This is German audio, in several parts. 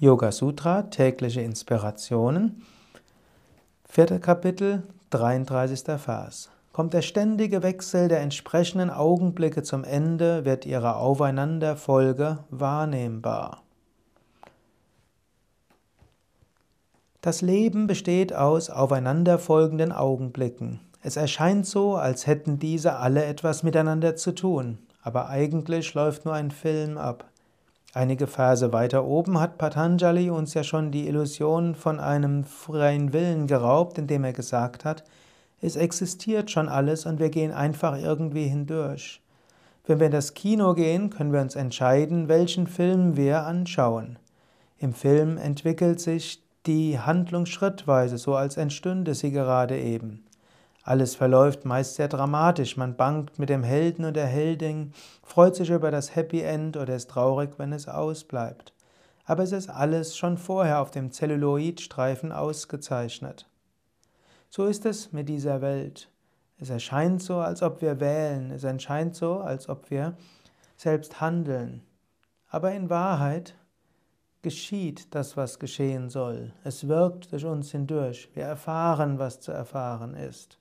Yoga Sutra, tägliche Inspirationen. Vierte Kapitel, 33. Vers. Kommt der ständige Wechsel der entsprechenden Augenblicke zum Ende, wird ihre Aufeinanderfolge wahrnehmbar. Das Leben besteht aus aufeinanderfolgenden Augenblicken. Es erscheint so, als hätten diese alle etwas miteinander zu tun, aber eigentlich läuft nur ein Film ab. Einige Verse weiter oben hat Patanjali uns ja schon die Illusion von einem freien Willen geraubt, indem er gesagt hat, es existiert schon alles und wir gehen einfach irgendwie hindurch. Wenn wir in das Kino gehen, können wir uns entscheiden, welchen Film wir anschauen. Im Film entwickelt sich die Handlung schrittweise, so als entstünde sie gerade eben. Alles verläuft meist sehr dramatisch. Man bangt mit dem Helden und der Heldin, freut sich über das Happy End oder ist traurig, wenn es ausbleibt. Aber es ist alles schon vorher auf dem Zelluloidstreifen ausgezeichnet. So ist es mit dieser Welt. Es erscheint so, als ob wir wählen. Es erscheint so, als ob wir selbst handeln. Aber in Wahrheit geschieht das, was geschehen soll. Es wirkt durch uns hindurch. Wir erfahren, was zu erfahren ist.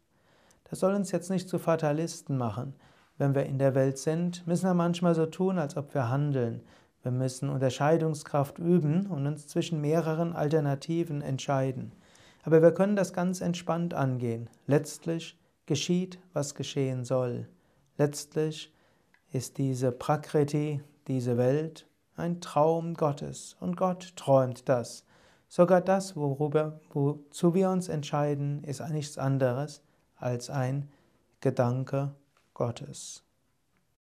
Das soll uns jetzt nicht zu Fatalisten machen. Wenn wir in der Welt sind, müssen wir manchmal so tun, als ob wir handeln. Wir müssen Unterscheidungskraft üben und uns zwischen mehreren Alternativen entscheiden. Aber wir können das ganz entspannt angehen. Letztlich geschieht, was geschehen soll. Letztlich ist diese Prakriti, diese Welt, ein Traum Gottes und Gott träumt das. Sogar das, worüber, wozu wir uns entscheiden, ist nichts anderes als ein Gedanke Gottes.